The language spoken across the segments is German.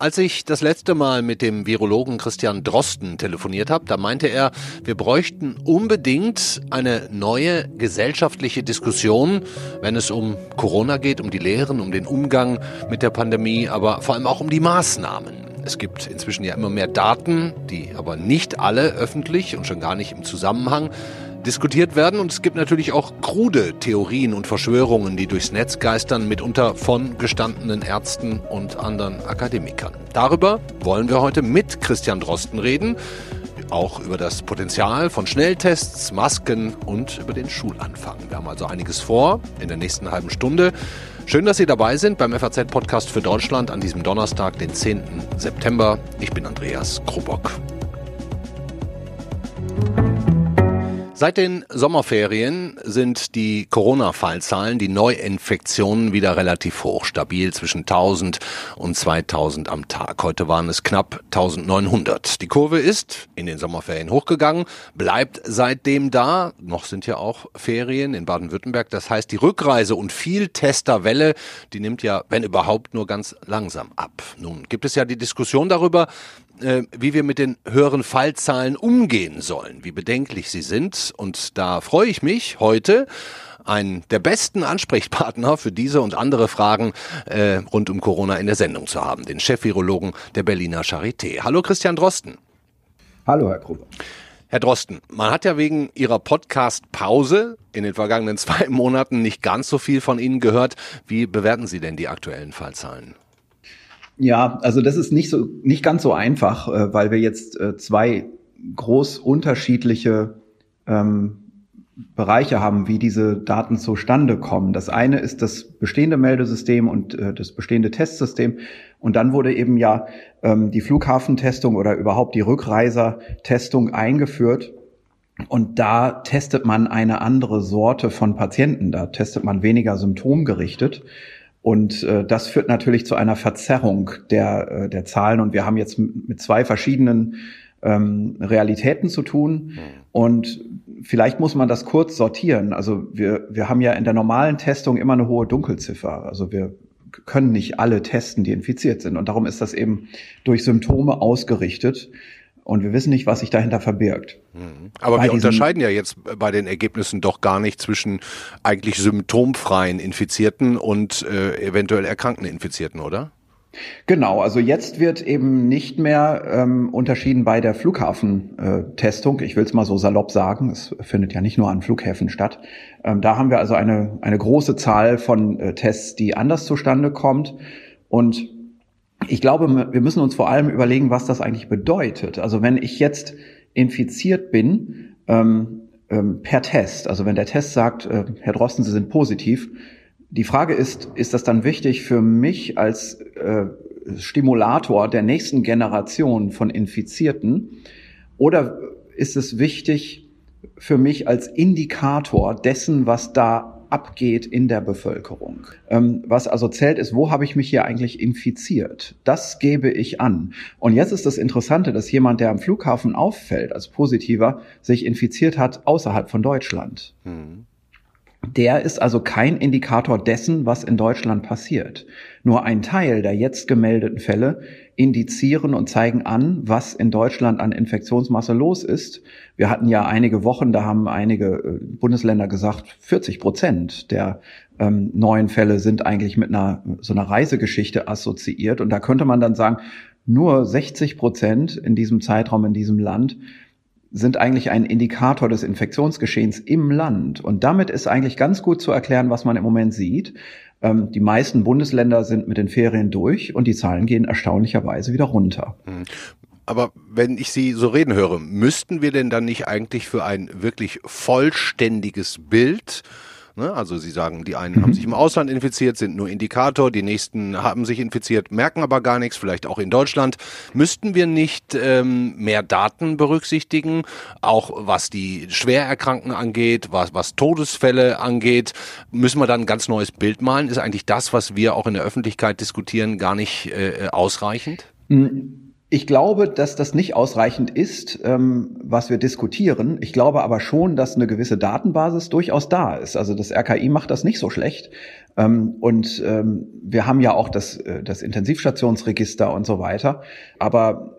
Als ich das letzte Mal mit dem Virologen Christian Drosten telefoniert habe, da meinte er, wir bräuchten unbedingt eine neue gesellschaftliche Diskussion, wenn es um Corona geht, um die Lehren, um den Umgang mit der Pandemie, aber vor allem auch um die Maßnahmen. Es gibt inzwischen ja immer mehr Daten, die aber nicht alle öffentlich und schon gar nicht im Zusammenhang diskutiert werden. Und es gibt natürlich auch krude Theorien und Verschwörungen, die durchs Netz geistern, mitunter von gestandenen Ärzten und anderen Akademikern. Darüber wollen wir heute mit Christian Drosten reden. Auch über das Potenzial von Schnelltests, Masken und über den Schulanfang. Wir haben also einiges vor in der nächsten halben Stunde. Schön, dass Sie dabei sind beim FAZ-Podcast für Deutschland an diesem Donnerstag, den 10. September. Ich bin Andreas Krobock. Seit den Sommerferien sind die Corona-Fallzahlen, die Neuinfektionen wieder relativ hoch, stabil zwischen 1000 und 2000 am Tag. Heute waren es knapp 1900. Die Kurve ist in den Sommerferien hochgegangen, bleibt seitdem da. Noch sind ja auch Ferien in Baden-Württemberg. Das heißt, die Rückreise und Vieltesterwelle, die nimmt ja, wenn überhaupt, nur ganz langsam ab. Nun gibt es ja die Diskussion darüber, äh, wie wir mit den höheren Fallzahlen umgehen sollen, wie bedenklich sie sind. Und da freue ich mich heute, einen der besten Ansprechpartner für diese und andere Fragen äh, rund um Corona in der Sendung zu haben, den Chefvirologen der Berliner Charité. Hallo Christian Drosten. Hallo Herr Gruber. Herr Drosten, man hat ja wegen Ihrer Podcast-Pause in den vergangenen zwei Monaten nicht ganz so viel von Ihnen gehört. Wie bewerten Sie denn die aktuellen Fallzahlen? Ja, also das ist nicht so nicht ganz so einfach, äh, weil wir jetzt äh, zwei groß unterschiedliche ähm, Bereiche haben, wie diese Daten zustande kommen. Das eine ist das bestehende Meldesystem und äh, das bestehende Testsystem. Und dann wurde eben ja ähm, die Flughafentestung oder überhaupt die Rückreisertestung eingeführt. Und da testet man eine andere Sorte von Patienten. Da testet man weniger symptomgerichtet. Und äh, das führt natürlich zu einer Verzerrung der, äh, der Zahlen. Und wir haben jetzt mit zwei verschiedenen ähm, Realitäten zu tun. Und vielleicht muss man das kurz sortieren. Also wir, wir haben ja in der normalen Testung immer eine hohe Dunkelziffer. Also wir können nicht alle testen, die infiziert sind. Und darum ist das eben durch Symptome ausgerichtet. Und wir wissen nicht, was sich dahinter verbirgt. Mhm. Aber bei wir unterscheiden ja jetzt bei den Ergebnissen doch gar nicht zwischen eigentlich symptomfreien Infizierten und äh, eventuell erkrankten Infizierten, oder? Genau, also jetzt wird eben nicht mehr ähm, unterschieden bei der Flughafentestung. ich will es mal so salopp sagen, es findet ja nicht nur an Flughäfen statt. Ähm, da haben wir also eine, eine große Zahl von äh, Tests, die anders zustande kommt. Und ich glaube, wir müssen uns vor allem überlegen, was das eigentlich bedeutet. Also wenn ich jetzt infiziert bin ähm, ähm, per Test, also wenn der Test sagt, äh, Herr Drosten, Sie sind positiv, die Frage ist, ist das dann wichtig für mich als äh, Stimulator der nächsten Generation von Infizierten oder ist es wichtig für mich als Indikator dessen, was da abgeht in der Bevölkerung. Ähm, was also zählt, ist, wo habe ich mich hier eigentlich infiziert? Das gebe ich an. Und jetzt ist das Interessante, dass jemand, der am Flughafen auffällt als positiver, sich infiziert hat außerhalb von Deutschland. Mhm. Der ist also kein Indikator dessen, was in Deutschland passiert. Nur ein Teil der jetzt gemeldeten Fälle indizieren und zeigen an, was in Deutschland an Infektionsmasse los ist. Wir hatten ja einige Wochen, da haben einige äh, Bundesländer gesagt, 40 Prozent der ähm, neuen Fälle sind eigentlich mit einer so einer Reisegeschichte assoziiert. Und da könnte man dann sagen, nur 60 Prozent in diesem Zeitraum in diesem Land sind eigentlich ein Indikator des Infektionsgeschehens im Land. Und damit ist eigentlich ganz gut zu erklären, was man im Moment sieht. Ähm, die meisten Bundesländer sind mit den Ferien durch und die Zahlen gehen erstaunlicherweise wieder runter. Hm. Aber wenn ich Sie so reden höre, müssten wir denn dann nicht eigentlich für ein wirklich vollständiges Bild Ne? Also Sie sagen, die einen mhm. haben sich im Ausland infiziert, sind nur Indikator, die nächsten haben sich infiziert, merken aber gar nichts, vielleicht auch in Deutschland. Müssten wir nicht ähm, mehr Daten berücksichtigen, auch was die Schwererkrankten angeht, was, was Todesfälle angeht? Müssen wir dann ein ganz neues Bild malen? Ist eigentlich das, was wir auch in der Öffentlichkeit diskutieren, gar nicht äh, ausreichend? Mhm. Ich glaube, dass das nicht ausreichend ist, ähm, was wir diskutieren. Ich glaube aber schon, dass eine gewisse Datenbasis durchaus da ist. Also das RKI macht das nicht so schlecht. Ähm, und ähm, wir haben ja auch das, äh, das Intensivstationsregister und so weiter. Aber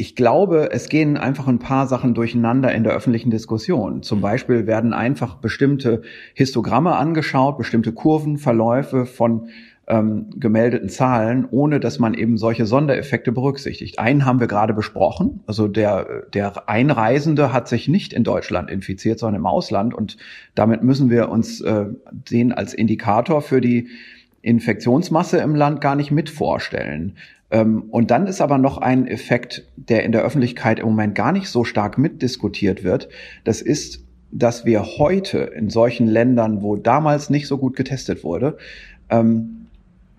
ich glaube, es gehen einfach ein paar Sachen durcheinander in der öffentlichen Diskussion. Zum Beispiel werden einfach bestimmte Histogramme angeschaut, bestimmte Kurvenverläufe von ähm, gemeldeten Zahlen, ohne dass man eben solche Sondereffekte berücksichtigt. Einen haben wir gerade besprochen. Also der, der Einreisende hat sich nicht in Deutschland infiziert, sondern im Ausland. Und damit müssen wir uns äh, den als Indikator für die Infektionsmasse im Land gar nicht mit vorstellen. Ähm, und dann ist aber noch ein Effekt, der in der Öffentlichkeit im Moment gar nicht so stark mitdiskutiert wird. Das ist, dass wir heute in solchen Ländern, wo damals nicht so gut getestet wurde, ähm,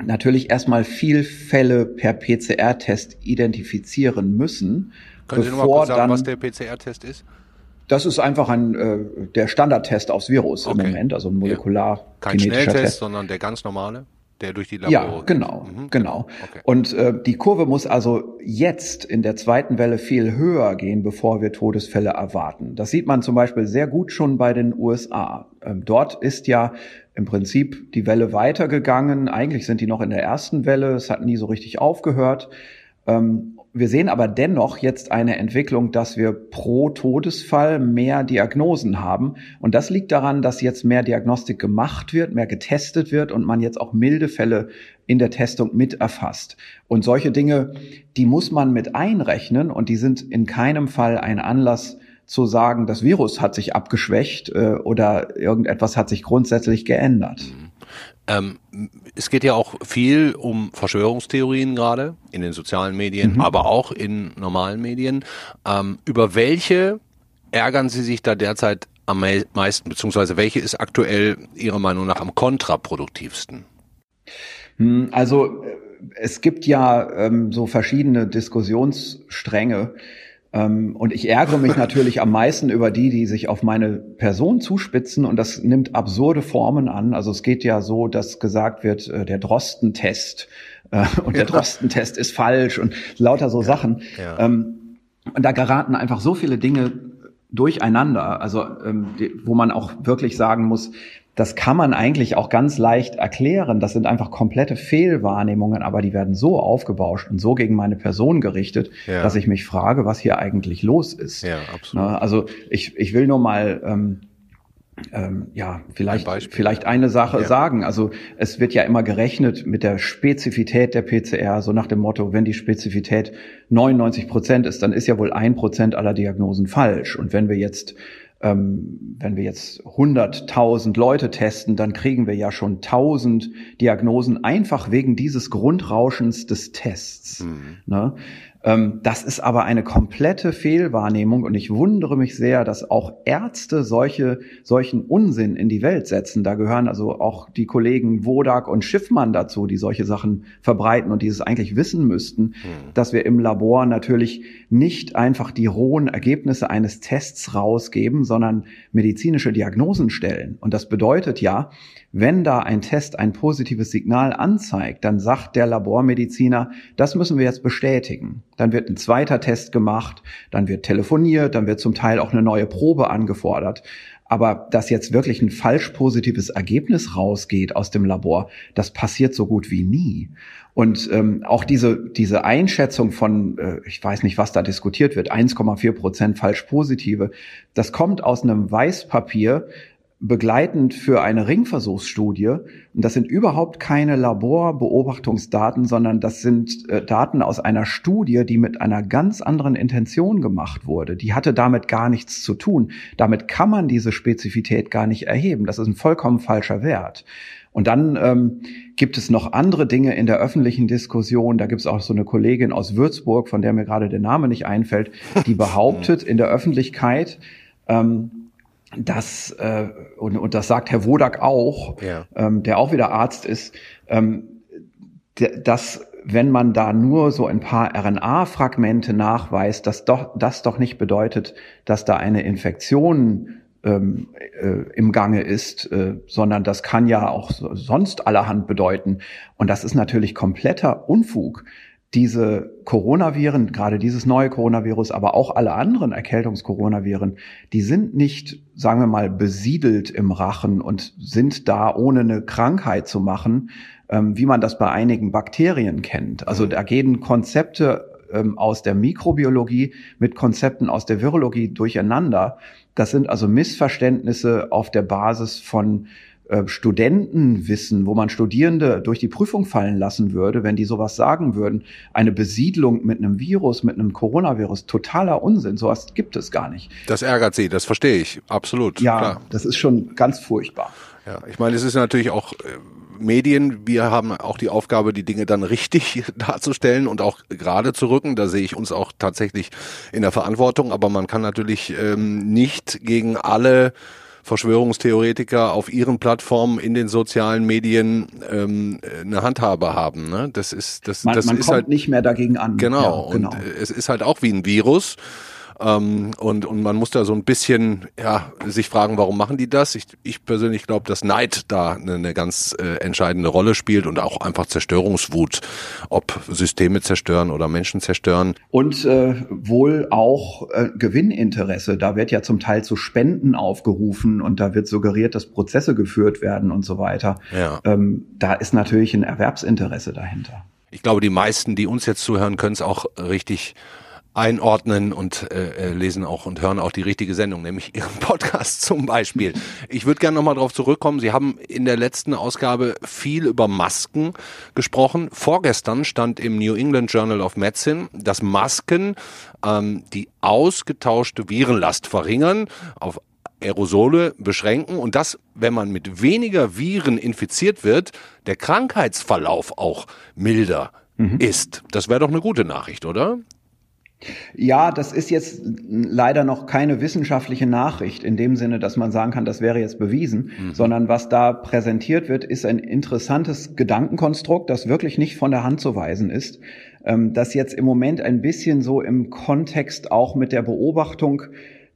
natürlich erstmal viel Fälle per PCR-Test identifizieren müssen. Können Sie noch mal kurz sagen, dann, was der PCR-Test ist? Das ist einfach ein äh, der Standardtest aufs Virus okay. im Moment, also ein molekular ja. Kein Schnelltest, Test. sondern der ganz normale, der durch die Labore Ja, genau, mhm. genau. Okay. Und äh, die Kurve muss also jetzt in der zweiten Welle viel höher gehen, bevor wir Todesfälle erwarten. Das sieht man zum Beispiel sehr gut schon bei den USA. Ähm, dort ist ja im Prinzip die Welle weitergegangen. Eigentlich sind die noch in der ersten Welle. Es hat nie so richtig aufgehört. Ähm, wir sehen aber dennoch jetzt eine Entwicklung, dass wir pro Todesfall mehr Diagnosen haben. Und das liegt daran, dass jetzt mehr Diagnostik gemacht wird, mehr getestet wird und man jetzt auch milde Fälle in der Testung mit erfasst. Und solche Dinge, die muss man mit einrechnen und die sind in keinem Fall ein Anlass, zu sagen, das Virus hat sich abgeschwächt äh, oder irgendetwas hat sich grundsätzlich geändert. Mhm. Ähm, es geht ja auch viel um Verschwörungstheorien gerade in den sozialen Medien, mhm. aber auch in normalen Medien. Ähm, über welche ärgern Sie sich da derzeit am meisten, beziehungsweise welche ist aktuell Ihrer Meinung nach am kontraproduktivsten? Hm, also äh, es gibt ja ähm, so verschiedene Diskussionsstränge. Ähm, und ich ärgere mich natürlich am meisten über die, die sich auf meine Person zuspitzen und das nimmt absurde Formen an. Also es geht ja so, dass gesagt wird, äh, der Drosten-Test äh, und ja. der Drosten-Test ist falsch und lauter so ja. Sachen. Ja. Ähm, und da geraten einfach so viele Dinge durcheinander, also ähm, wo man auch wirklich sagen muss, das kann man eigentlich auch ganz leicht erklären. Das sind einfach komplette Fehlwahrnehmungen, aber die werden so aufgebauscht und so gegen meine Person gerichtet, ja. dass ich mich frage, was hier eigentlich los ist. Ja, absolut. Also ich, ich will nur mal ähm, ähm, ja, vielleicht, Ein vielleicht eine Sache ja. sagen. Also es wird ja immer gerechnet mit der Spezifität der PCR, so nach dem Motto, wenn die Spezifität 99 Prozent ist, dann ist ja wohl ein Prozent aller Diagnosen falsch. Und wenn wir jetzt ähm, wenn wir jetzt 100.000 Leute testen, dann kriegen wir ja schon 1000 Diagnosen einfach wegen dieses Grundrauschens des Tests. Mhm. Ne? Ähm, das ist aber eine komplette Fehlwahrnehmung und ich wundere mich sehr, dass auch Ärzte solche, solchen Unsinn in die Welt setzen. Da gehören also auch die Kollegen Wodak und Schiffmann dazu, die solche Sachen verbreiten und dieses eigentlich wissen müssten, hm. dass wir im Labor natürlich nicht einfach die rohen Ergebnisse eines Tests rausgeben, sondern medizinische Diagnosen stellen. Und das bedeutet ja, wenn da ein Test ein positives Signal anzeigt, dann sagt der Labormediziner, das müssen wir jetzt bestätigen. Dann wird ein zweiter Test gemacht, dann wird telefoniert, dann wird zum Teil auch eine neue Probe angefordert. Aber dass jetzt wirklich ein falsch positives Ergebnis rausgeht aus dem Labor, das passiert so gut wie nie. Und ähm, auch diese, diese Einschätzung von, äh, ich weiß nicht, was da diskutiert wird, 1,4 Prozent falsch positive, das kommt aus einem Weißpapier, begleitend für eine Ringversuchsstudie. Und das sind überhaupt keine Laborbeobachtungsdaten, sondern das sind äh, Daten aus einer Studie, die mit einer ganz anderen Intention gemacht wurde. Die hatte damit gar nichts zu tun. Damit kann man diese Spezifität gar nicht erheben. Das ist ein vollkommen falscher Wert. Und dann ähm, gibt es noch andere Dinge in der öffentlichen Diskussion. Da gibt es auch so eine Kollegin aus Würzburg, von der mir gerade der Name nicht einfällt, die behauptet in der Öffentlichkeit, ähm, das, äh, und, und das sagt Herr Wodak auch, ja. ähm, der auch wieder Arzt ist, ähm, dass wenn man da nur so ein paar RNA-Fragmente nachweist, dass doch, das doch nicht bedeutet, dass da eine Infektion ähm, äh, im Gange ist, äh, sondern das kann ja auch sonst allerhand bedeuten. Und das ist natürlich kompletter Unfug. Diese Coronaviren, gerade dieses neue Coronavirus, aber auch alle anderen Erkältungskoronaviren, die sind nicht, sagen wir mal, besiedelt im Rachen und sind da ohne eine Krankheit zu machen, ähm, wie man das bei einigen Bakterien kennt. Also da gehen Konzepte ähm, aus der Mikrobiologie mit Konzepten aus der Virologie durcheinander. Das sind also Missverständnisse auf der Basis von äh, Studentenwissen, wo man Studierende durch die Prüfung fallen lassen würde, wenn die sowas sagen würden, eine Besiedlung mit einem Virus, mit einem Coronavirus, totaler Unsinn. Sowas gibt es gar nicht. Das ärgert Sie, das verstehe ich, absolut. Ja, klar. das ist schon ganz furchtbar. Ja, ich meine, es ist natürlich auch äh, Medien, wir haben auch die Aufgabe, die Dinge dann richtig darzustellen und auch gerade zu rücken. Da sehe ich uns auch tatsächlich in der Verantwortung. Aber man kann natürlich ähm, nicht gegen alle Verschwörungstheoretiker auf ihren Plattformen in den sozialen Medien ähm, eine Handhabe haben. Ne? Das ist das, man, das man ist kommt halt nicht mehr dagegen an. Genau. Ja, genau. Und es ist halt auch wie ein Virus. Ähm, und, und man muss da so ein bisschen ja, sich fragen, warum machen die das? Ich, ich persönlich glaube, dass Neid da eine, eine ganz äh, entscheidende Rolle spielt und auch einfach Zerstörungswut, ob Systeme zerstören oder Menschen zerstören. Und äh, wohl auch äh, Gewinninteresse. Da wird ja zum Teil zu Spenden aufgerufen und da wird suggeriert, dass Prozesse geführt werden und so weiter. Ja. Ähm, da ist natürlich ein Erwerbsinteresse dahinter. Ich glaube, die meisten, die uns jetzt zuhören, können es auch richtig einordnen und äh, äh, lesen auch und hören auch die richtige Sendung, nämlich Ihren Podcast zum Beispiel. Ich würde gerne nochmal darauf zurückkommen. Sie haben in der letzten Ausgabe viel über Masken gesprochen. Vorgestern stand im New England Journal of Medicine, dass Masken ähm, die ausgetauschte Virenlast verringern, auf Aerosole beschränken und dass, wenn man mit weniger Viren infiziert wird, der Krankheitsverlauf auch milder mhm. ist. Das wäre doch eine gute Nachricht, oder? Ja, das ist jetzt leider noch keine wissenschaftliche Nachricht in dem Sinne, dass man sagen kann, das wäre jetzt bewiesen, mhm. sondern was da präsentiert wird, ist ein interessantes Gedankenkonstrukt, das wirklich nicht von der Hand zu weisen ist, ähm, das jetzt im Moment ein bisschen so im Kontext auch mit der Beobachtung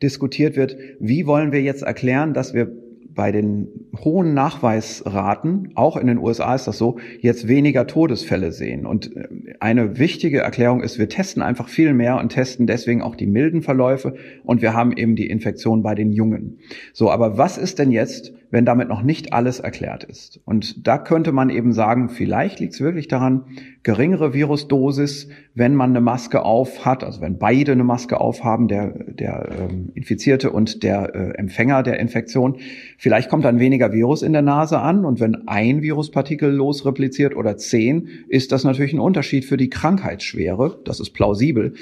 diskutiert wird, wie wollen wir jetzt erklären, dass wir bei den hohen Nachweisraten, auch in den USA ist das so, jetzt weniger Todesfälle sehen. Und äh, eine wichtige Erklärung ist, wir testen einfach viel mehr und testen deswegen auch die milden Verläufe und wir haben eben die Infektion bei den Jungen. So, aber was ist denn jetzt, wenn damit noch nicht alles erklärt ist. Und da könnte man eben sagen, vielleicht liegt es wirklich daran, geringere Virusdosis, wenn man eine Maske auf hat, also wenn beide eine Maske aufhaben, der, der ähm, Infizierte und der äh, Empfänger der Infektion, vielleicht kommt dann weniger Virus in der Nase an und wenn ein Viruspartikel losrepliziert oder zehn, ist das natürlich ein Unterschied für die Krankheitsschwere. Das ist plausibel.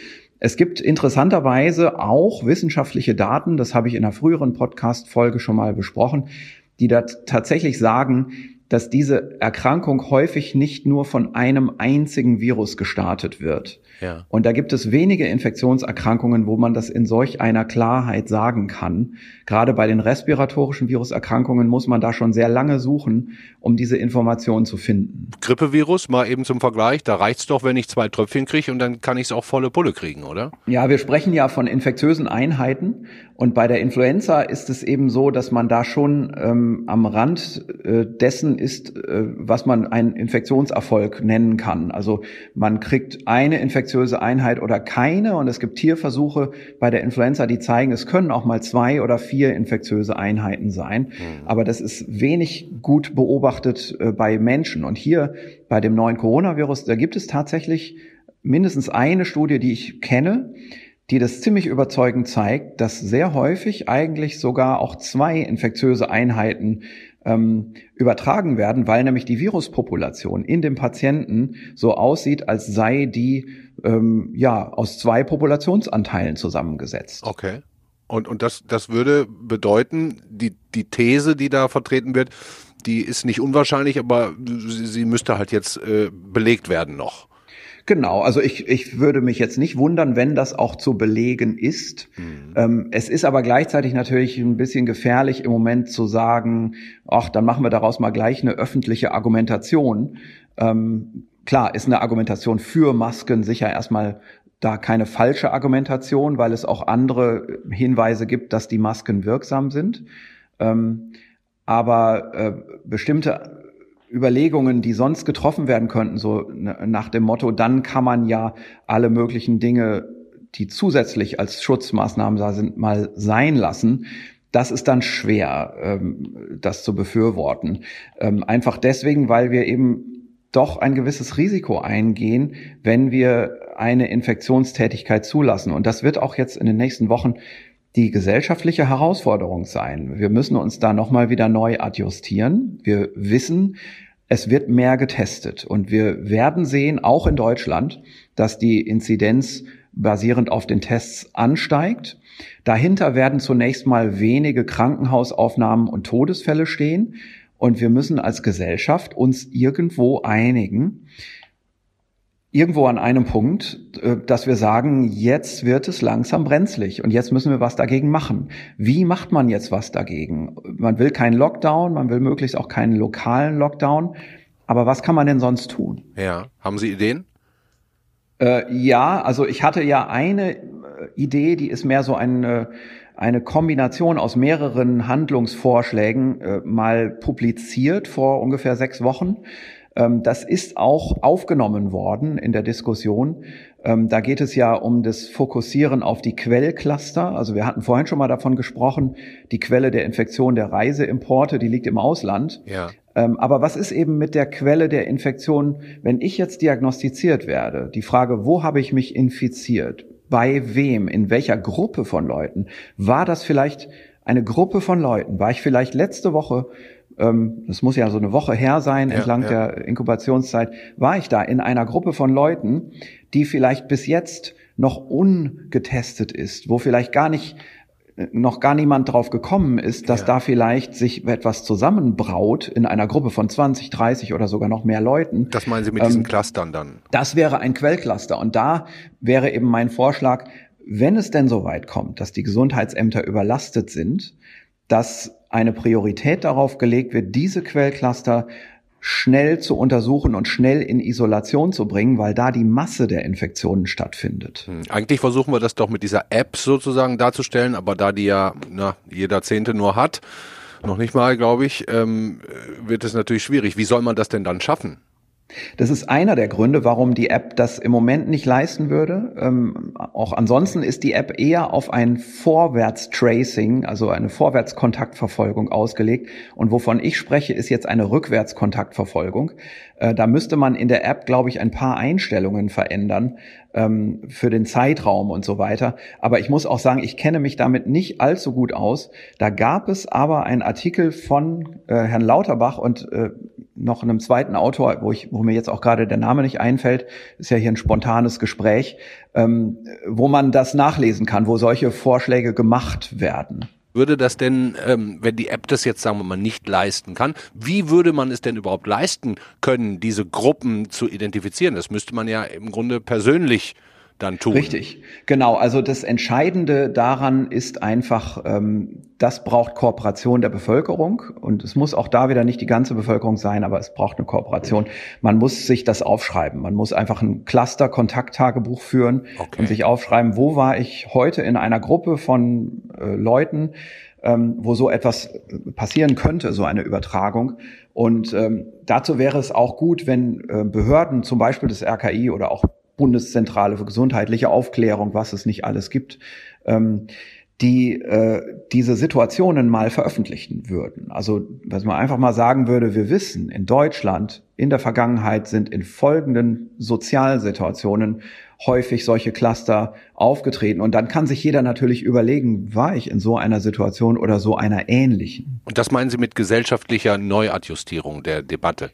Es gibt interessanterweise auch wissenschaftliche Daten, das habe ich in einer früheren Podcast-Folge schon mal besprochen, die da tatsächlich sagen, dass diese Erkrankung häufig nicht nur von einem einzigen Virus gestartet wird. Ja. Und da gibt es wenige Infektionserkrankungen, wo man das in solch einer Klarheit sagen kann. Gerade bei den respiratorischen Viruserkrankungen muss man da schon sehr lange suchen, um diese Informationen zu finden. Grippevirus, mal eben zum Vergleich, da reicht's doch, wenn ich zwei Tröpfchen kriege und dann kann ich es auch volle Pulle kriegen, oder? Ja, wir sprechen ja von infektiösen Einheiten und bei der Influenza ist es eben so, dass man da schon ähm, am Rand äh, dessen ist, äh, was man einen Infektionserfolg nennen kann. Also man kriegt eine infektiöse Einheit oder keine und es gibt Tierversuche bei der Influenza, die zeigen, es können auch mal zwei oder vier infektiöse Einheiten sein. Mhm. Aber das ist wenig gut beobachtet äh, bei Menschen. Und hier bei dem neuen Coronavirus, da gibt es tatsächlich mindestens eine Studie, die ich kenne, die das ziemlich überzeugend zeigt, dass sehr häufig eigentlich sogar auch zwei infektiöse Einheiten ähm, übertragen werden, weil nämlich die Viruspopulation in dem Patienten so aussieht, als sei die ähm, ja aus zwei Populationsanteilen zusammengesetzt. Okay. Und, und das, das würde bedeuten, die, die These, die da vertreten wird, die ist nicht unwahrscheinlich, aber sie, sie müsste halt jetzt äh, belegt werden noch. Genau, also ich, ich würde mich jetzt nicht wundern, wenn das auch zu belegen ist. Mhm. Ähm, es ist aber gleichzeitig natürlich ein bisschen gefährlich im Moment zu sagen, ach, dann machen wir daraus mal gleich eine öffentliche Argumentation. Ähm, klar, ist eine Argumentation für Masken sicher erstmal da keine falsche Argumentation, weil es auch andere Hinweise gibt, dass die Masken wirksam sind. Ähm, aber äh, bestimmte Überlegungen, die sonst getroffen werden könnten, so nach dem Motto, dann kann man ja alle möglichen Dinge, die zusätzlich als Schutzmaßnahmen da sind, mal sein lassen. Das ist dann schwer, ähm, das zu befürworten. Ähm, einfach deswegen, weil wir eben doch ein gewisses Risiko eingehen, wenn wir eine Infektionstätigkeit zulassen. Und das wird auch jetzt in den nächsten Wochen die gesellschaftliche Herausforderung sein. Wir müssen uns da nochmal wieder neu adjustieren. Wir wissen, es wird mehr getestet und wir werden sehen, auch in Deutschland, dass die Inzidenz basierend auf den Tests ansteigt. Dahinter werden zunächst mal wenige Krankenhausaufnahmen und Todesfälle stehen. Und wir müssen als Gesellschaft uns irgendwo einigen, irgendwo an einem Punkt, äh, dass wir sagen, jetzt wird es langsam brenzlig und jetzt müssen wir was dagegen machen. Wie macht man jetzt was dagegen? Man will keinen Lockdown, man will möglichst auch keinen lokalen Lockdown. Aber was kann man denn sonst tun? Ja, haben Sie Ideen? Äh, ja, also ich hatte ja eine äh, Idee, die ist mehr so eine, eine Kombination aus mehreren Handlungsvorschlägen äh, mal publiziert vor ungefähr sechs Wochen. Ähm, das ist auch aufgenommen worden in der Diskussion. Ähm, da geht es ja um das Fokussieren auf die Quellcluster. Also wir hatten vorhin schon mal davon gesprochen, die Quelle der Infektion der Reiseimporte, die liegt im Ausland. Ja. Ähm, aber was ist eben mit der Quelle der Infektion, wenn ich jetzt diagnostiziert werde? Die Frage, wo habe ich mich infiziert? Bei wem? In welcher Gruppe von Leuten? War das vielleicht eine Gruppe von Leuten? War ich vielleicht letzte Woche ähm, das muss ja so eine Woche her sein, ja, entlang ja. der Inkubationszeit, war ich da in einer Gruppe von Leuten, die vielleicht bis jetzt noch ungetestet ist, wo vielleicht gar nicht äh, noch gar niemand drauf gekommen ist, dass ja. da vielleicht sich etwas zusammenbraut in einer Gruppe von 20, 30 oder sogar noch mehr Leuten. Das meinen Sie mit ähm, diesen Clustern dann? Das wäre ein Quellcluster. Und da wäre eben mein Vorschlag, wenn es denn so weit kommt, dass die Gesundheitsämter überlastet sind, dass eine Priorität darauf gelegt wird, diese Quellcluster schnell zu untersuchen und schnell in Isolation zu bringen, weil da die Masse der Infektionen stattfindet. Hm. Eigentlich versuchen wir das doch mit dieser App sozusagen darzustellen, aber da die ja na, jeder Zehnte nur hat, noch nicht mal, glaube ich, ähm, wird es natürlich schwierig. Wie soll man das denn dann schaffen? Das ist einer der Gründe, warum die App das im Moment nicht leisten würde. Ähm, auch ansonsten ist die App eher auf ein Vorwärtstracing, also eine Vorwärtskontaktverfolgung ausgelegt. Und wovon ich spreche, ist jetzt eine Rückwärtskontaktverfolgung. Äh, da müsste man in der App, glaube ich, ein paar Einstellungen verändern ähm, für den Zeitraum und so weiter. Aber ich muss auch sagen, ich kenne mich damit nicht allzu gut aus. Da gab es aber einen Artikel von äh, Herrn Lauterbach und äh, noch einem zweiten Autor, wo ich, wo mir jetzt auch gerade der Name nicht einfällt, ist ja hier ein spontanes Gespräch, ähm, wo man das nachlesen kann, wo solche Vorschläge gemacht werden. Würde das denn, ähm, wenn die App das jetzt, sagen wir mal, nicht leisten kann, wie würde man es denn überhaupt leisten können, diese Gruppen zu identifizieren? Das müsste man ja im Grunde persönlich dann tun. Richtig, genau. Also das Entscheidende daran ist einfach, ähm, das braucht Kooperation der Bevölkerung und es muss auch da wieder nicht die ganze Bevölkerung sein, aber es braucht eine Kooperation. Man muss sich das aufschreiben. Man muss einfach ein Cluster-Kontakttagebuch führen okay. und sich aufschreiben, wo war ich heute in einer Gruppe von äh, Leuten, ähm, wo so etwas passieren könnte, so eine Übertragung. Und ähm, dazu wäre es auch gut, wenn äh, Behörden, zum Beispiel das RKI oder auch Bundeszentrale für gesundheitliche Aufklärung, was es nicht alles gibt, ähm, die äh, diese Situationen mal veröffentlichen würden. Also, was man einfach mal sagen würde, wir wissen, in Deutschland in der Vergangenheit sind in folgenden Sozialsituationen häufig solche Cluster aufgetreten. Und dann kann sich jeder natürlich überlegen, war ich in so einer Situation oder so einer ähnlichen. Und das meinen Sie mit gesellschaftlicher Neuadjustierung der Debatte?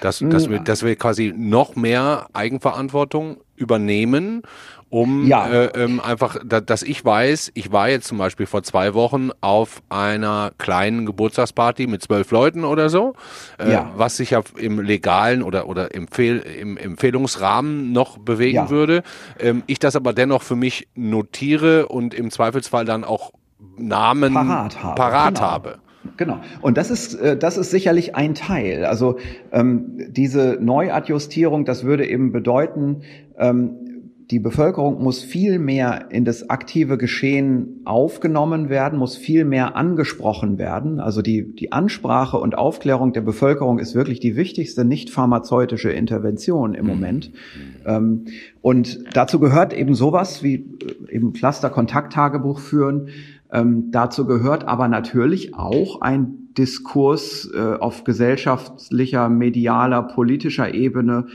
Dass, dass, wir, dass wir quasi noch mehr Eigenverantwortung übernehmen, um ja. äh, ähm, einfach, da, dass ich weiß, ich war jetzt zum Beispiel vor zwei Wochen auf einer kleinen Geburtstagsparty mit zwölf Leuten oder so, äh, ja. was sich ja im legalen oder, oder Empfehl, im Empfehlungsrahmen noch bewegen ja. würde. Ähm, ich das aber dennoch für mich notiere und im Zweifelsfall dann auch Namen parat habe. Parat genau. habe. Genau. Und das ist, äh, das ist sicherlich ein Teil. Also ähm, diese Neuadjustierung, das würde eben bedeuten, ähm, die Bevölkerung muss viel mehr in das aktive Geschehen aufgenommen werden, muss viel mehr angesprochen werden. Also die, die Ansprache und Aufklärung der Bevölkerung ist wirklich die wichtigste nicht pharmazeutische Intervention im mhm. Moment. Mhm. und dazu gehört eben sowas wie äh, eben Cluster-Kontakttagebuch führen. Ähm, dazu gehört aber natürlich auch ein Diskurs äh, auf gesellschaftlicher, medialer, politischer Ebene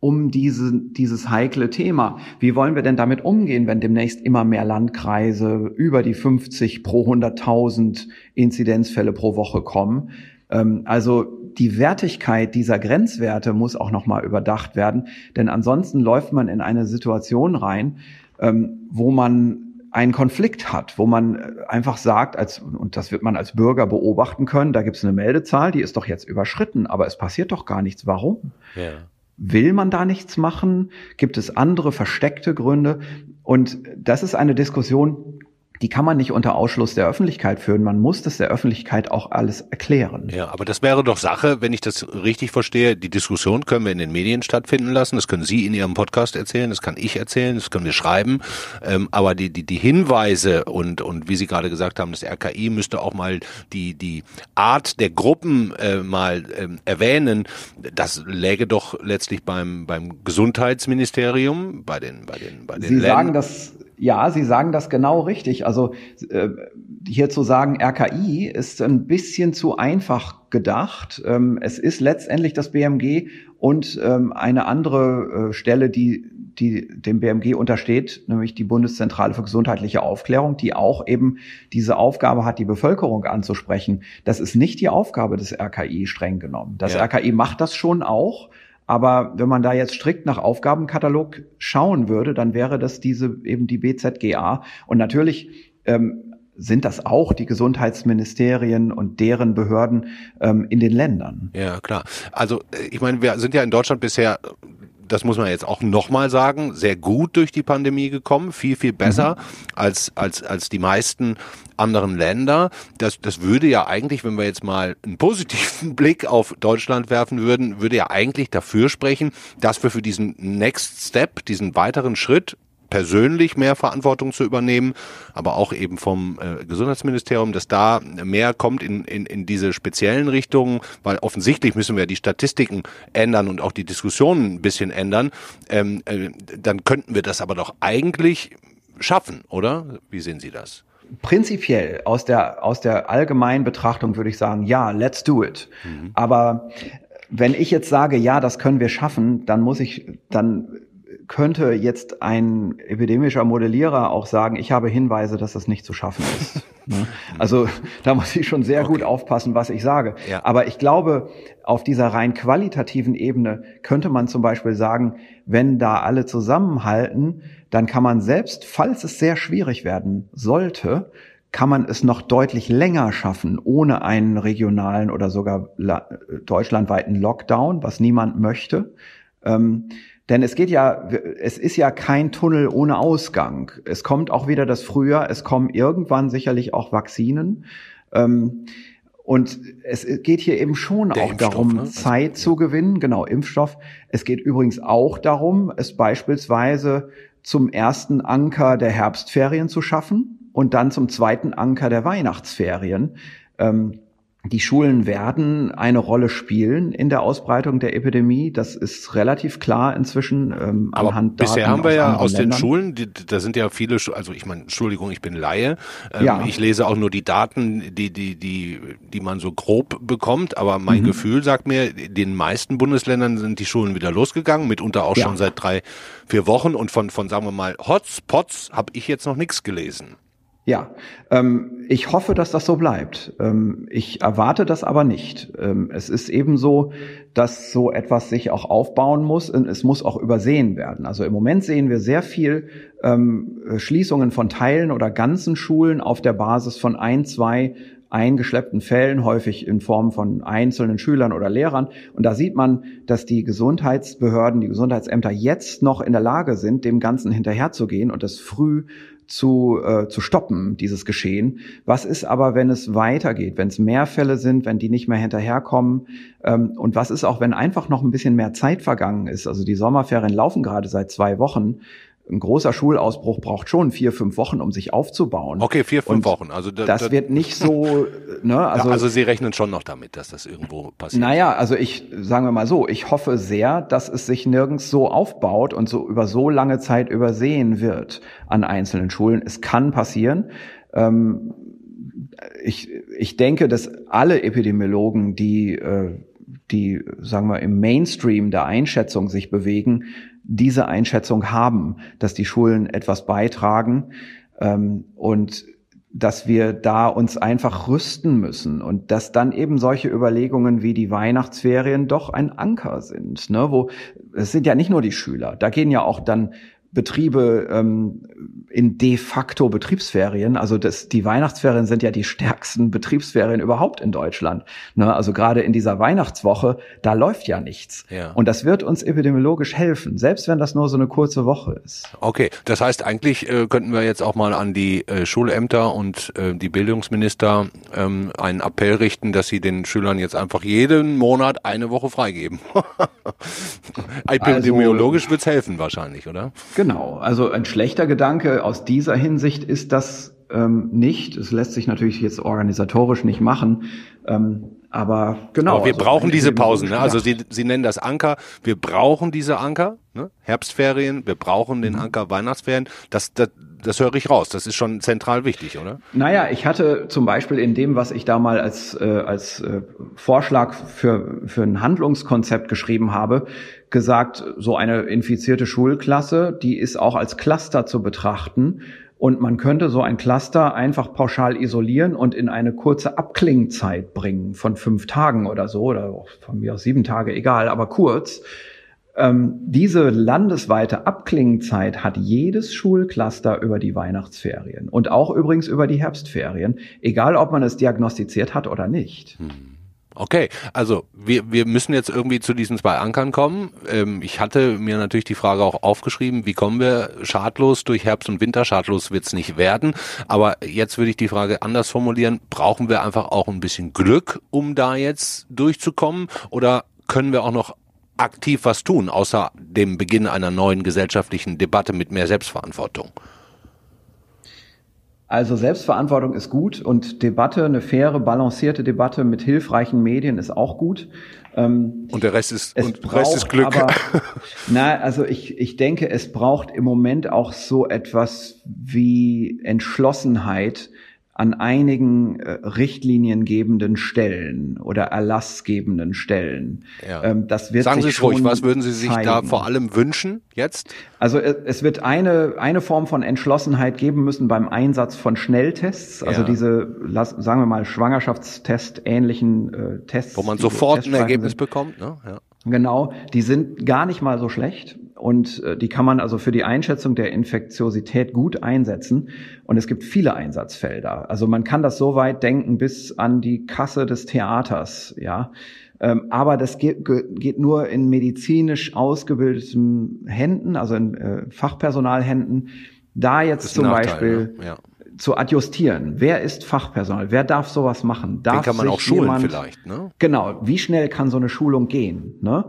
um diese, dieses heikle Thema. Wie wollen wir denn damit umgehen, wenn demnächst immer mehr Landkreise über die 50 pro 100.000 Inzidenzfälle pro Woche kommen? Ähm, also die Wertigkeit dieser Grenzwerte muss auch nochmal überdacht werden, denn ansonsten läuft man in eine Situation rein, ähm, wo man einen Konflikt hat, wo man äh, einfach sagt, als, und das wird man als Bürger beobachten können, da gibt es eine Meldezahl, die ist doch jetzt überschritten, aber es passiert doch gar nichts. Warum? Ja. Will man da nichts machen? Gibt es andere versteckte Gründe? Und das ist eine Diskussion, die kann man nicht unter Ausschluss der Öffentlichkeit führen. Man muss das der Öffentlichkeit auch alles erklären. Ja, aber das wäre doch Sache, wenn ich das richtig verstehe. Die Diskussion können wir in den Medien stattfinden lassen. Das können Sie in Ihrem Podcast erzählen, das kann ich erzählen, das können wir schreiben. Ähm, aber die, die, die Hinweise und, und wie Sie gerade gesagt haben, das RKI müsste auch mal die, die Art der Gruppen äh, mal ähm, erwähnen. Das läge doch letztlich beim, beim Gesundheitsministerium, bei den, bei den, bei den Sie Ländern. sagen das ja, Sie sagen das genau richtig. Also äh, hier zu sagen, RKI ist ein bisschen zu einfach gedacht. Ähm, es ist letztendlich das BMG und ähm, eine andere äh, Stelle, die, die dem BMG untersteht, nämlich die Bundeszentrale für gesundheitliche Aufklärung, die auch eben diese Aufgabe hat, die Bevölkerung anzusprechen. Das ist nicht die Aufgabe des RKI streng genommen. Das ja. RKI macht das schon auch, aber wenn man da jetzt strikt nach Aufgabenkatalog schauen würde, dann wäre das diese eben die BZGA. Und natürlich ähm, sind das auch die Gesundheitsministerien und deren Behörden ähm, in den Ländern. Ja, klar. Also äh, ich meine, wir sind ja in Deutschland bisher das muss man jetzt auch nochmal sagen, sehr gut durch die Pandemie gekommen, viel, viel besser mhm. als, als, als die meisten anderen Länder. Das, das würde ja eigentlich, wenn wir jetzt mal einen positiven Blick auf Deutschland werfen würden, würde ja eigentlich dafür sprechen, dass wir für diesen Next Step, diesen weiteren Schritt persönlich mehr Verantwortung zu übernehmen, aber auch eben vom äh, Gesundheitsministerium, dass da mehr kommt in, in, in diese speziellen Richtungen, weil offensichtlich müssen wir die Statistiken ändern und auch die Diskussionen ein bisschen ändern. Ähm, äh, dann könnten wir das aber doch eigentlich schaffen, oder? Wie sehen Sie das? Prinzipiell aus der, aus der allgemeinen Betrachtung würde ich sagen, ja, let's do it. Mhm. Aber wenn ich jetzt sage, ja, das können wir schaffen, dann muss ich, dann könnte jetzt ein epidemischer Modellierer auch sagen, ich habe Hinweise, dass das nicht zu schaffen ist. Ne? Also da muss ich schon sehr okay. gut aufpassen, was ich sage. Ja. Aber ich glaube, auf dieser rein qualitativen Ebene könnte man zum Beispiel sagen, wenn da alle zusammenhalten, dann kann man selbst, falls es sehr schwierig werden sollte, kann man es noch deutlich länger schaffen, ohne einen regionalen oder sogar deutschlandweiten Lockdown, was niemand möchte. Ähm, denn es geht ja, es ist ja kein Tunnel ohne Ausgang. Es kommt auch wieder das Frühjahr, es kommen irgendwann sicherlich auch Vakzinen. Ähm, und es geht hier eben schon Der auch darum, ne? Zeit zu gewinnen, genau, Impfstoff. Es geht übrigens auch darum, es beispielsweise zum ersten Anker der Herbstferien zu schaffen und dann zum zweiten Anker der Weihnachtsferien. Ähm, die Schulen werden eine Rolle spielen in der Ausbreitung der Epidemie. Das ist relativ klar inzwischen ähm, Aber anhand bisher Daten haben wir ja aus Ländern. den Schulen, die, da sind ja viele, also ich meine, Entschuldigung, ich bin Laie. Ähm, ja. Ich lese auch nur die Daten, die die die die man so grob bekommt. Aber mein mhm. Gefühl sagt mir, in den meisten Bundesländern sind die Schulen wieder losgegangen, mitunter auch ja. schon seit drei, vier Wochen. Und von von sagen wir mal Hotspots habe ich jetzt noch nichts gelesen. Ja, ähm, ich hoffe, dass das so bleibt. Ähm, ich erwarte das aber nicht. Ähm, es ist eben so, dass so etwas sich auch aufbauen muss und es muss auch übersehen werden. Also im Moment sehen wir sehr viel ähm, Schließungen von Teilen oder ganzen Schulen auf der Basis von ein, zwei eingeschleppten Fällen, häufig in Form von einzelnen Schülern oder Lehrern. Und da sieht man, dass die Gesundheitsbehörden, die Gesundheitsämter jetzt noch in der Lage sind, dem Ganzen hinterherzugehen und das früh zu, äh, zu stoppen, dieses Geschehen. Was ist aber, wenn es weitergeht, wenn es mehr Fälle sind, wenn die nicht mehr hinterherkommen? Ähm, und was ist auch, wenn einfach noch ein bisschen mehr Zeit vergangen ist? Also die Sommerferien laufen gerade seit zwei Wochen. Ein großer Schulausbruch braucht schon vier, fünf Wochen, um sich aufzubauen. Okay, vier, fünf Und Wochen. Also da, das da, wird nicht so, ne, also. Ja, also Sie rechnen schon noch damit, dass das irgendwo passiert. Naja, also ich, sagen wir mal so, ich hoffe sehr, dass es sich nirgends so aufbaut und so über so lange Zeit übersehen wird an einzelnen Schulen. Es kann passieren. Ähm, ich, ich denke, dass alle Epidemiologen, die, äh, die, sagen wir, im Mainstream der Einschätzung sich bewegen, diese Einschätzung haben, dass die Schulen etwas beitragen ähm, und dass wir da uns einfach rüsten müssen und dass dann eben solche Überlegungen wie die Weihnachtsferien doch ein Anker sind, ne, wo es sind ja nicht nur die Schüler, da gehen ja auch dann Betriebe ähm, in de facto Betriebsferien. Also das, die Weihnachtsferien sind ja die stärksten Betriebsferien überhaupt in Deutschland. Ne? Also gerade in dieser Weihnachtswoche, da läuft ja nichts. Ja. Und das wird uns epidemiologisch helfen, selbst wenn das nur so eine kurze Woche ist. Okay, das heißt eigentlich äh, könnten wir jetzt auch mal an die äh, Schulämter und äh, die Bildungsminister ähm, einen Appell richten, dass sie den Schülern jetzt einfach jeden Monat eine Woche freigeben. Epidemiologisch also, wird's helfen wahrscheinlich, oder? Genau, also ein schlechter Gedanke aus dieser Hinsicht ist das ähm, nicht. Es lässt sich natürlich jetzt organisatorisch nicht machen. Ähm, aber genau. Aber wir also brauchen diese Pausen. Ne? Also Sie, Sie nennen das Anker. Wir brauchen diese Anker. Ne? Herbstferien. Wir brauchen den mhm. Anker Weihnachtsferien. Das, das, das höre ich raus. Das ist schon zentral wichtig, oder? Naja, ich hatte zum Beispiel in dem, was ich da mal als, äh, als äh, Vorschlag für, für ein Handlungskonzept geschrieben habe, gesagt, so eine infizierte Schulklasse, die ist auch als Cluster zu betrachten und man könnte so ein Cluster einfach pauschal isolieren und in eine kurze Abklingzeit bringen von fünf Tagen oder so, oder von mir aus sieben Tage, egal, aber kurz. Ähm, diese landesweite Abklingzeit hat jedes Schulcluster über die Weihnachtsferien und auch übrigens über die Herbstferien, egal ob man es diagnostiziert hat oder nicht. Hm. Okay, also wir, wir müssen jetzt irgendwie zu diesen zwei Ankern kommen. Ähm, ich hatte mir natürlich die Frage auch aufgeschrieben, wie kommen wir schadlos durch Herbst und Winter? Schadlos wird's nicht werden. Aber jetzt würde ich die Frage anders formulieren. Brauchen wir einfach auch ein bisschen Glück, um da jetzt durchzukommen? Oder können wir auch noch aktiv was tun, außer dem Beginn einer neuen gesellschaftlichen Debatte mit mehr Selbstverantwortung? Also Selbstverantwortung ist gut und Debatte, eine faire, balancierte Debatte mit hilfreichen Medien ist auch gut. Ähm, und der Rest ist, und braucht, Rest ist Glück. Aber, na, also ich, ich denke, es braucht im Moment auch so etwas wie Entschlossenheit, an einigen äh, richtliniengebenden Stellen oder erlassgebenden Stellen. Ja. Ähm, das wird Sagen Sie es ruhig, was würden Sie sich zeigen. da vor allem wünschen jetzt? Also äh, es wird eine, eine Form von Entschlossenheit geben müssen beim Einsatz von Schnelltests, also ja. diese, sagen wir mal, Schwangerschaftstest ähnlichen äh, Tests. Wo man sofort ein Ergebnis sind. bekommt, ne? Ja. Genau, die sind gar nicht mal so schlecht und äh, die kann man also für die Einschätzung der Infektiosität gut einsetzen. Und es gibt viele Einsatzfelder. Also man kann das so weit denken bis an die Kasse des Theaters, ja. Ähm, aber das geht, geht nur in medizinisch ausgebildeten Händen, also in äh, Fachpersonalhänden. Da jetzt zum Nachteil, Beispiel ne? ja. zu adjustieren. Wer ist Fachpersonal? Wer darf sowas machen? Darf Den kann man auch schulen jemand, vielleicht, ne? Genau. Wie schnell kann so eine Schulung gehen? Ne?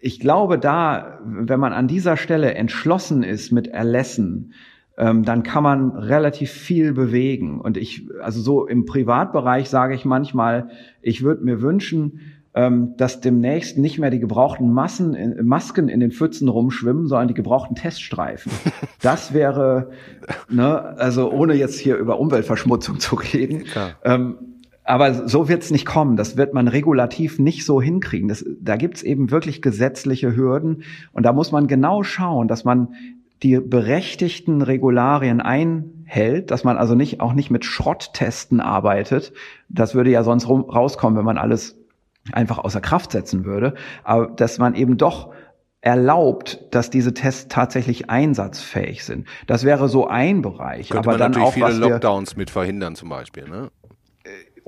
Ich glaube, da, wenn man an dieser Stelle entschlossen ist mit Erlässen, ähm, dann kann man relativ viel bewegen. Und ich, also so im Privatbereich sage ich manchmal, ich würde mir wünschen, ähm, dass demnächst nicht mehr die gebrauchten Massen, in, Masken in den Pfützen rumschwimmen, sondern die gebrauchten Teststreifen. Das wäre, ne, also ohne jetzt hier über Umweltverschmutzung zu reden, ähm, aber so wird es nicht kommen. Das wird man regulativ nicht so hinkriegen. Das, da gibt's eben wirklich gesetzliche Hürden. Und da muss man genau schauen, dass man die berechtigten Regularien einhält, dass man also nicht auch nicht mit Schrotttesten arbeitet. Das würde ja sonst rum, rauskommen, wenn man alles einfach außer Kraft setzen würde. Aber dass man eben doch erlaubt, dass diese Tests tatsächlich einsatzfähig sind. Das wäre so ein Bereich. Könnte aber man dann natürlich auch viele Lockdowns mit verhindern zum Beispiel, ne?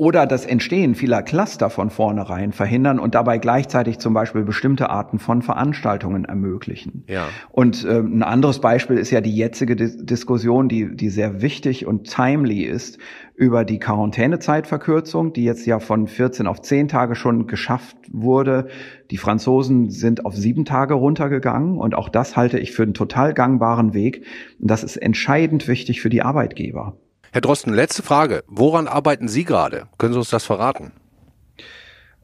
Oder das Entstehen vieler Cluster von vornherein verhindern und dabei gleichzeitig zum Beispiel bestimmte Arten von Veranstaltungen ermöglichen. Ja. Und äh, ein anderes Beispiel ist ja die jetzige Dis Diskussion, die, die sehr wichtig und timely ist, über die Quarantänezeitverkürzung, die jetzt ja von 14 auf 10 Tage schon geschafft wurde. Die Franzosen sind auf sieben Tage runtergegangen und auch das halte ich für einen total gangbaren Weg. Und das ist entscheidend wichtig für die Arbeitgeber. Herr Drosten, letzte Frage. Woran arbeiten Sie gerade? Können Sie uns das verraten?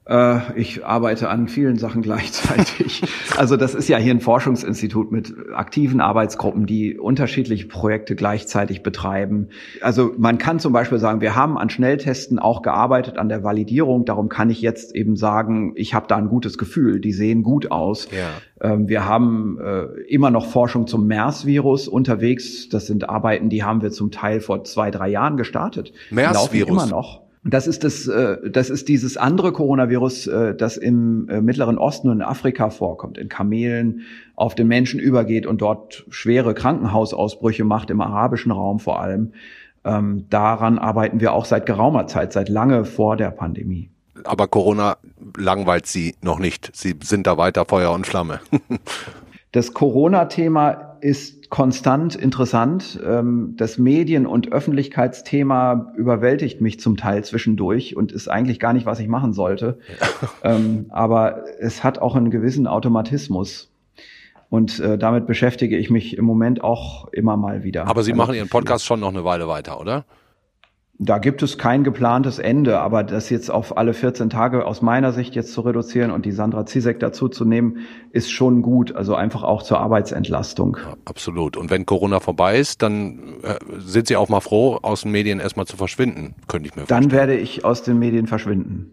Äh, ich arbeite an vielen Sachen gleichzeitig. also das ist ja hier ein Forschungsinstitut mit aktiven Arbeitsgruppen, die unterschiedliche Projekte gleichzeitig betreiben. Also man kann zum Beispiel sagen, wir haben an Schnelltesten auch gearbeitet, an der Validierung. Darum kann ich jetzt eben sagen, ich habe da ein gutes Gefühl. Die sehen gut aus. Ja. Ähm, wir haben äh, immer noch Forschung zum MERS-Virus unterwegs. Das sind Arbeiten, die haben wir zum Teil vor zwei, drei Jahren gestartet. MERS-Virus? Immer noch. Das ist das, äh, das ist dieses andere Coronavirus, äh, das im äh, Mittleren Osten und in Afrika vorkommt, in Kamelen auf den Menschen übergeht und dort schwere Krankenhausausbrüche macht, im arabischen Raum vor allem. Ähm, daran arbeiten wir auch seit geraumer Zeit, seit lange vor der Pandemie. Aber Corona langweilt Sie noch nicht. Sie sind da weiter Feuer und Flamme. das Corona-Thema ist konstant interessant. Ähm, das Medien- und Öffentlichkeitsthema überwältigt mich zum Teil zwischendurch und ist eigentlich gar nicht, was ich machen sollte. Ähm, aber es hat auch einen gewissen Automatismus. Und äh, damit beschäftige ich mich im Moment auch immer mal wieder. Aber Sie machen Ihren Podcast schon noch eine Weile weiter, oder? Da gibt es kein geplantes Ende, aber das jetzt auf alle 14 Tage aus meiner Sicht jetzt zu reduzieren und die Sandra Zizek dazu zu nehmen, ist schon gut. Also einfach auch zur Arbeitsentlastung. Ja, absolut. Und wenn Corona vorbei ist, dann äh, sind Sie auch mal froh, aus den Medien erstmal zu verschwinden, könnte ich mir vorstellen. Dann werde ich aus den Medien verschwinden.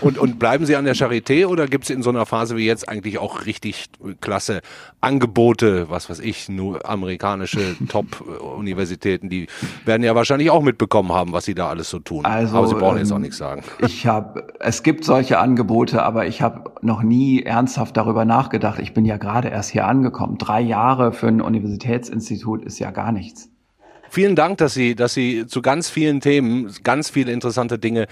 Und, und bleiben Sie an der Charité oder gibt es in so einer Phase wie jetzt eigentlich auch richtig klasse Angebote, was weiß ich, nur amerikanische Top-Universitäten, die werden ja wahrscheinlich auch mitbekommen haben, was Sie da alles so tun. Also, aber Sie brauchen jetzt auch ähm, nichts sagen. Ich habe, es gibt solche Angebote, aber ich habe noch nie ernsthaft darüber nachgedacht. Ich bin ja gerade erst hier angekommen. Drei Jahre für ein Universitätsinstitut ist ja gar nichts. Vielen Dank, dass Sie, dass Sie zu ganz vielen Themen ganz viele interessante Dinge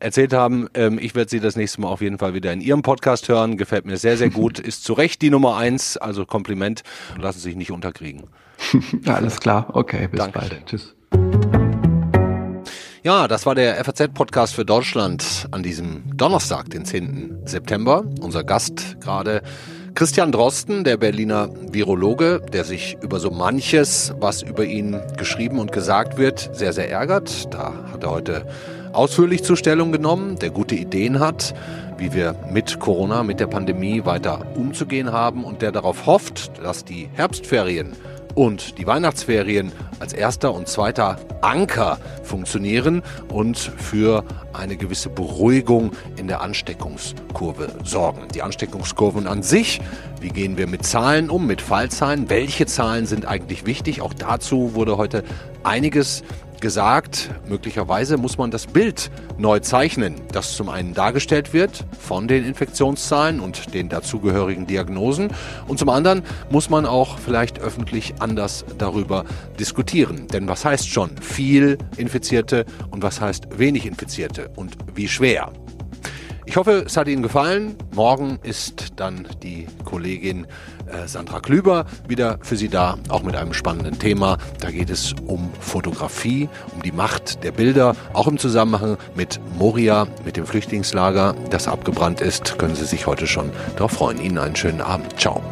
erzählt haben. Ähm, ich werde Sie das nächste Mal auf jeden Fall wieder in Ihrem Podcast hören. Gefällt mir sehr, sehr gut. Ist zu Recht die Nummer eins. Also Kompliment. Lassen Sie sich nicht unterkriegen. Alles klar. Okay, bis Dankeschön. bald. Tschüss. Ja, das war der FAZ-Podcast für Deutschland an diesem Donnerstag, den 10. September. Unser Gast gerade Christian Drosten, der Berliner Virologe, der sich über so manches, was über ihn geschrieben und gesagt wird, sehr, sehr ärgert. Da hat er heute ausführlich zur Stellung genommen, der gute Ideen hat, wie wir mit Corona, mit der Pandemie weiter umzugehen haben und der darauf hofft, dass die Herbstferien und die Weihnachtsferien als erster und zweiter Anker funktionieren und für eine gewisse Beruhigung in der Ansteckungskurve sorgen. Die Ansteckungskurven an sich, wie gehen wir mit Zahlen um, mit Fallzahlen, welche Zahlen sind eigentlich wichtig, auch dazu wurde heute einiges gesagt, möglicherweise muss man das Bild neu zeichnen, das zum einen dargestellt wird von den Infektionszahlen und den dazugehörigen Diagnosen und zum anderen muss man auch vielleicht öffentlich anders darüber diskutieren. Denn was heißt schon viel Infizierte und was heißt wenig Infizierte und wie schwer? Ich hoffe, es hat Ihnen gefallen. Morgen ist dann die Kollegin Sandra Klüber wieder für Sie da, auch mit einem spannenden Thema. Da geht es um Fotografie, um die Macht der Bilder, auch im Zusammenhang mit Moria, mit dem Flüchtlingslager, das abgebrannt ist. Können Sie sich heute schon darauf freuen. Ihnen einen schönen Abend. Ciao.